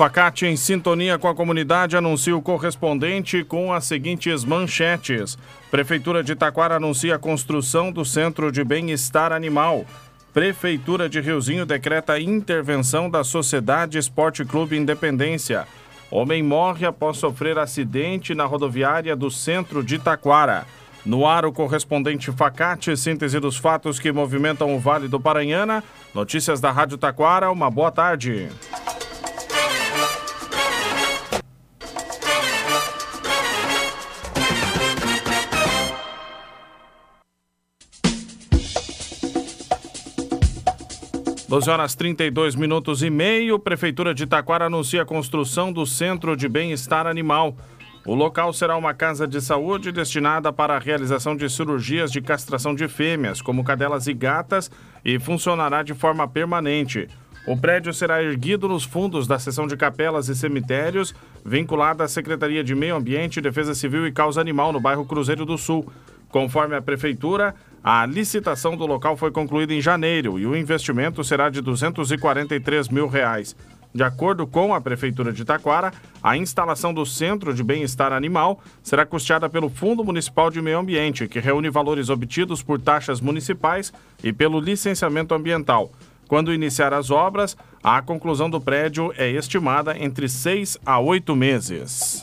Facate em sintonia com a comunidade anuncia o correspondente com as seguintes manchetes. Prefeitura de Taquara anuncia a construção do Centro de Bem-Estar Animal. Prefeitura de Riozinho decreta intervenção da Sociedade Esporte Clube Independência. Homem morre após sofrer acidente na rodoviária do centro de Taquara. No ar, o correspondente Facate, síntese dos fatos que movimentam o Vale do Paranhana. Notícias da Rádio Taquara, uma boa tarde. 12 horas 32 minutos e meio, Prefeitura de Taquara anuncia a construção do Centro de Bem-Estar Animal. O local será uma casa de saúde destinada para a realização de cirurgias de castração de fêmeas, como cadelas e gatas, e funcionará de forma permanente. O prédio será erguido nos fundos da seção de capelas e cemitérios, vinculada à Secretaria de Meio Ambiente, Defesa Civil e Causa Animal, no bairro Cruzeiro do Sul. Conforme a Prefeitura, a licitação do local foi concluída em janeiro e o investimento será de 243 mil reais. De acordo com a Prefeitura de Taquara, a instalação do Centro de Bem-Estar Animal será custeada pelo Fundo Municipal de Meio Ambiente, que reúne valores obtidos por taxas municipais e pelo licenciamento ambiental. Quando iniciar as obras, a conclusão do prédio é estimada entre seis a oito meses.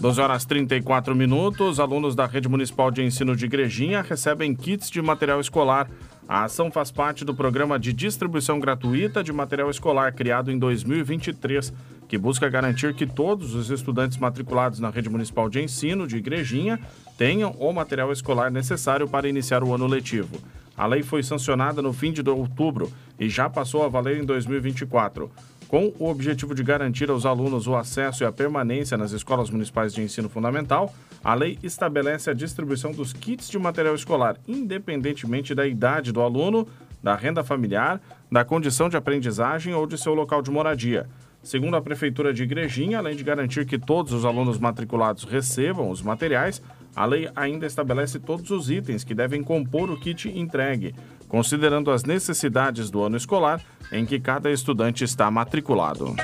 12 horas 34 minutos, alunos da Rede Municipal de Ensino de Igrejinha recebem kits de material escolar. A ação faz parte do programa de distribuição gratuita de material escolar criado em 2023, que busca garantir que todos os estudantes matriculados na Rede Municipal de Ensino de Igrejinha tenham o material escolar necessário para iniciar o ano letivo. A lei foi sancionada no fim de outubro e já passou a valer em 2024. Com o objetivo de garantir aos alunos o acesso e a permanência nas escolas municipais de ensino fundamental, a lei estabelece a distribuição dos kits de material escolar, independentemente da idade do aluno, da renda familiar, da condição de aprendizagem ou de seu local de moradia. Segundo a Prefeitura de Igrejinha, além de garantir que todos os alunos matriculados recebam os materiais, a lei ainda estabelece todos os itens que devem compor o kit entregue, considerando as necessidades do ano escolar em que cada estudante está matriculado.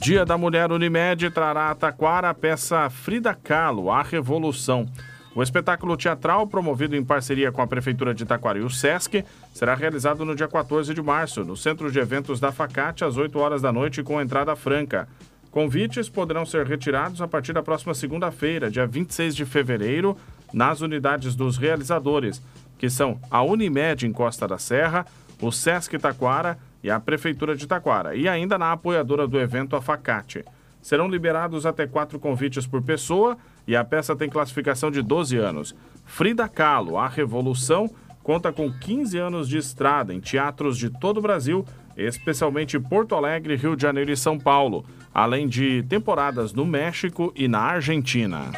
Dia da Mulher Unimed trará a Taquara a peça Frida Kahlo, A Revolução. O espetáculo teatral, promovido em parceria com a Prefeitura de Taquara e o SESC, será realizado no dia 14 de março, no Centro de Eventos da Facate, às 8 horas da noite, com entrada franca. Convites poderão ser retirados a partir da próxima segunda-feira, dia 26 de fevereiro, nas unidades dos realizadores, que são a Unimed em Costa da Serra, o Sesc Taquara e a Prefeitura de Taquara, e ainda na apoiadora do evento, a Facate. Serão liberados até quatro convites por pessoa e a peça tem classificação de 12 anos. Frida Kahlo, A Revolução, conta com 15 anos de estrada em teatros de todo o Brasil, especialmente Porto Alegre, Rio de Janeiro e São Paulo, além de temporadas no México e na Argentina.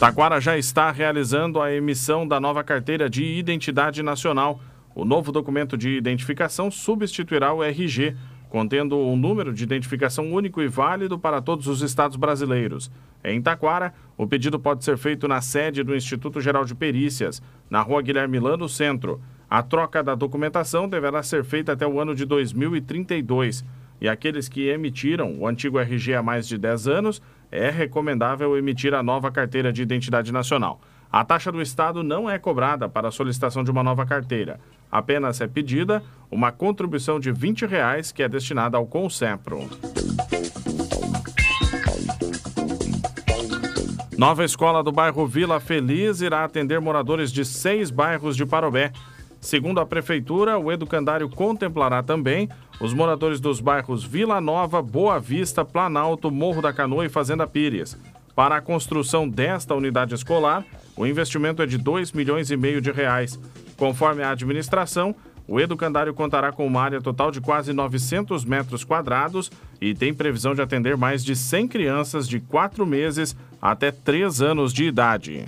Taquara já está realizando a emissão da nova carteira de identidade nacional. O novo documento de identificação substituirá o RG, contendo um número de identificação único e válido para todos os estados brasileiros. Em Taquara, o pedido pode ser feito na sede do Instituto Geral de Perícias, na rua Guilherme Lano, centro. A troca da documentação deverá ser feita até o ano de 2032. E aqueles que emitiram o antigo RG há mais de 10 anos é recomendável emitir a nova carteira de identidade nacional. A taxa do Estado não é cobrada para a solicitação de uma nova carteira. Apenas é pedida uma contribuição de 20 reais que é destinada ao Concepro. Nova escola do bairro Vila Feliz irá atender moradores de seis bairros de Parobé. Segundo a Prefeitura, o educandário contemplará também os moradores dos bairros Vila Nova, Boa Vista, Planalto, Morro da Canoa e Fazenda Pires. Para a construção desta unidade escolar, o investimento é de 2 milhões e meio de reais. Conforme a administração, o educandário contará com uma área total de quase 900 metros quadrados e tem previsão de atender mais de 100 crianças de 4 meses até 3 anos de idade.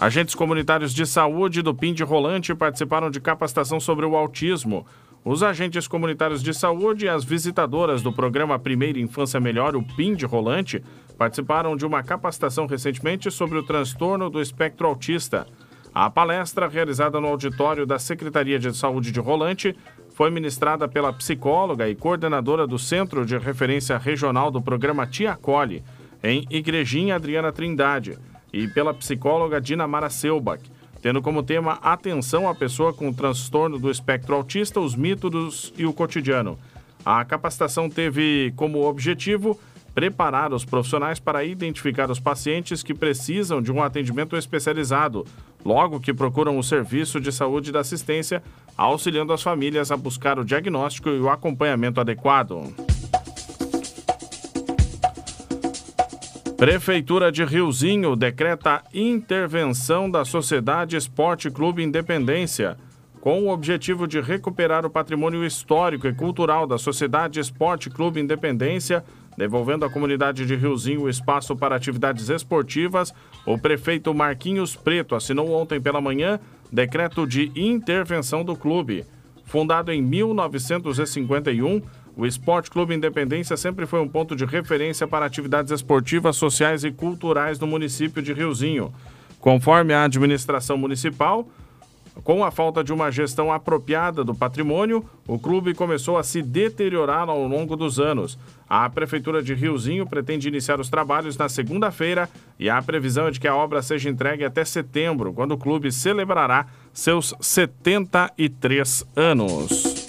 Agentes comunitários de saúde do PIN de Rolante participaram de capacitação sobre o autismo. Os agentes comunitários de saúde e as visitadoras do programa Primeira Infância Melhor, o PIN de Rolante, participaram de uma capacitação recentemente sobre o transtorno do espectro autista. A palestra, realizada no auditório da Secretaria de Saúde de Rolante, foi ministrada pela psicóloga e coordenadora do Centro de Referência Regional do programa Tia Acolhe, em Igrejinha Adriana Trindade e pela psicóloga Dinamara Selbach, tendo como tema Atenção à pessoa com transtorno do espectro autista, os mitos e o cotidiano. A capacitação teve como objetivo preparar os profissionais para identificar os pacientes que precisam de um atendimento especializado, logo que procuram o serviço de saúde da assistência, auxiliando as famílias a buscar o diagnóstico e o acompanhamento adequado. Prefeitura de Riozinho decreta intervenção da Sociedade Esporte Clube Independência, com o objetivo de recuperar o patrimônio histórico e cultural da Sociedade Esporte Clube Independência, devolvendo à comunidade de Riozinho o espaço para atividades esportivas. O prefeito Marquinhos Preto assinou ontem pela manhã decreto de intervenção do clube. Fundado em 1951, o Esporte Clube Independência sempre foi um ponto de referência para atividades esportivas, sociais e culturais no município de Riozinho. Conforme a administração municipal, com a falta de uma gestão apropriada do patrimônio, o clube começou a se deteriorar ao longo dos anos. A Prefeitura de Riozinho pretende iniciar os trabalhos na segunda-feira e a previsão é de que a obra seja entregue até setembro, quando o clube celebrará seus 73 anos.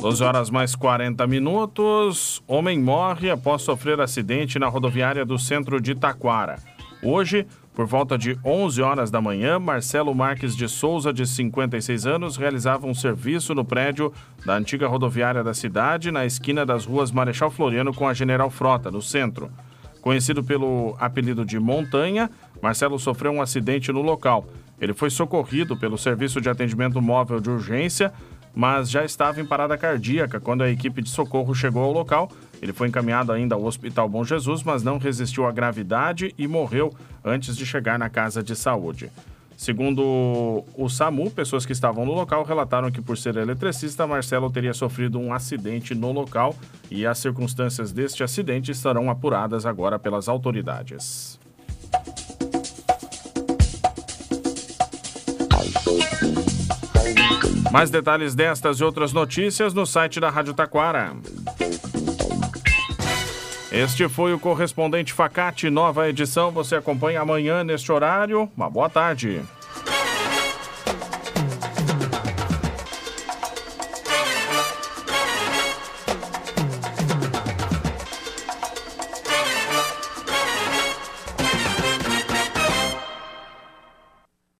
12 horas mais 40 minutos. Homem morre após sofrer acidente na rodoviária do centro de Taquara. Hoje, por volta de 11 horas da manhã, Marcelo Marques de Souza, de 56 anos, realizava um serviço no prédio da antiga rodoviária da cidade, na esquina das ruas Marechal Floriano com a General Frota, no centro. Conhecido pelo apelido de Montanha, Marcelo sofreu um acidente no local. Ele foi socorrido pelo Serviço de Atendimento Móvel de Urgência, mas já estava em parada cardíaca quando a equipe de socorro chegou ao local. Ele foi encaminhado ainda ao Hospital Bom Jesus, mas não resistiu à gravidade e morreu antes de chegar na casa de saúde. Segundo o SAMU, pessoas que estavam no local relataram que, por ser eletricista, Marcelo teria sofrido um acidente no local e as circunstâncias deste acidente estarão apuradas agora pelas autoridades. Mais detalhes destas e outras notícias no site da Rádio Taquara. Este foi o correspondente Facate, nova edição. Você acompanha amanhã neste horário. Uma boa tarde.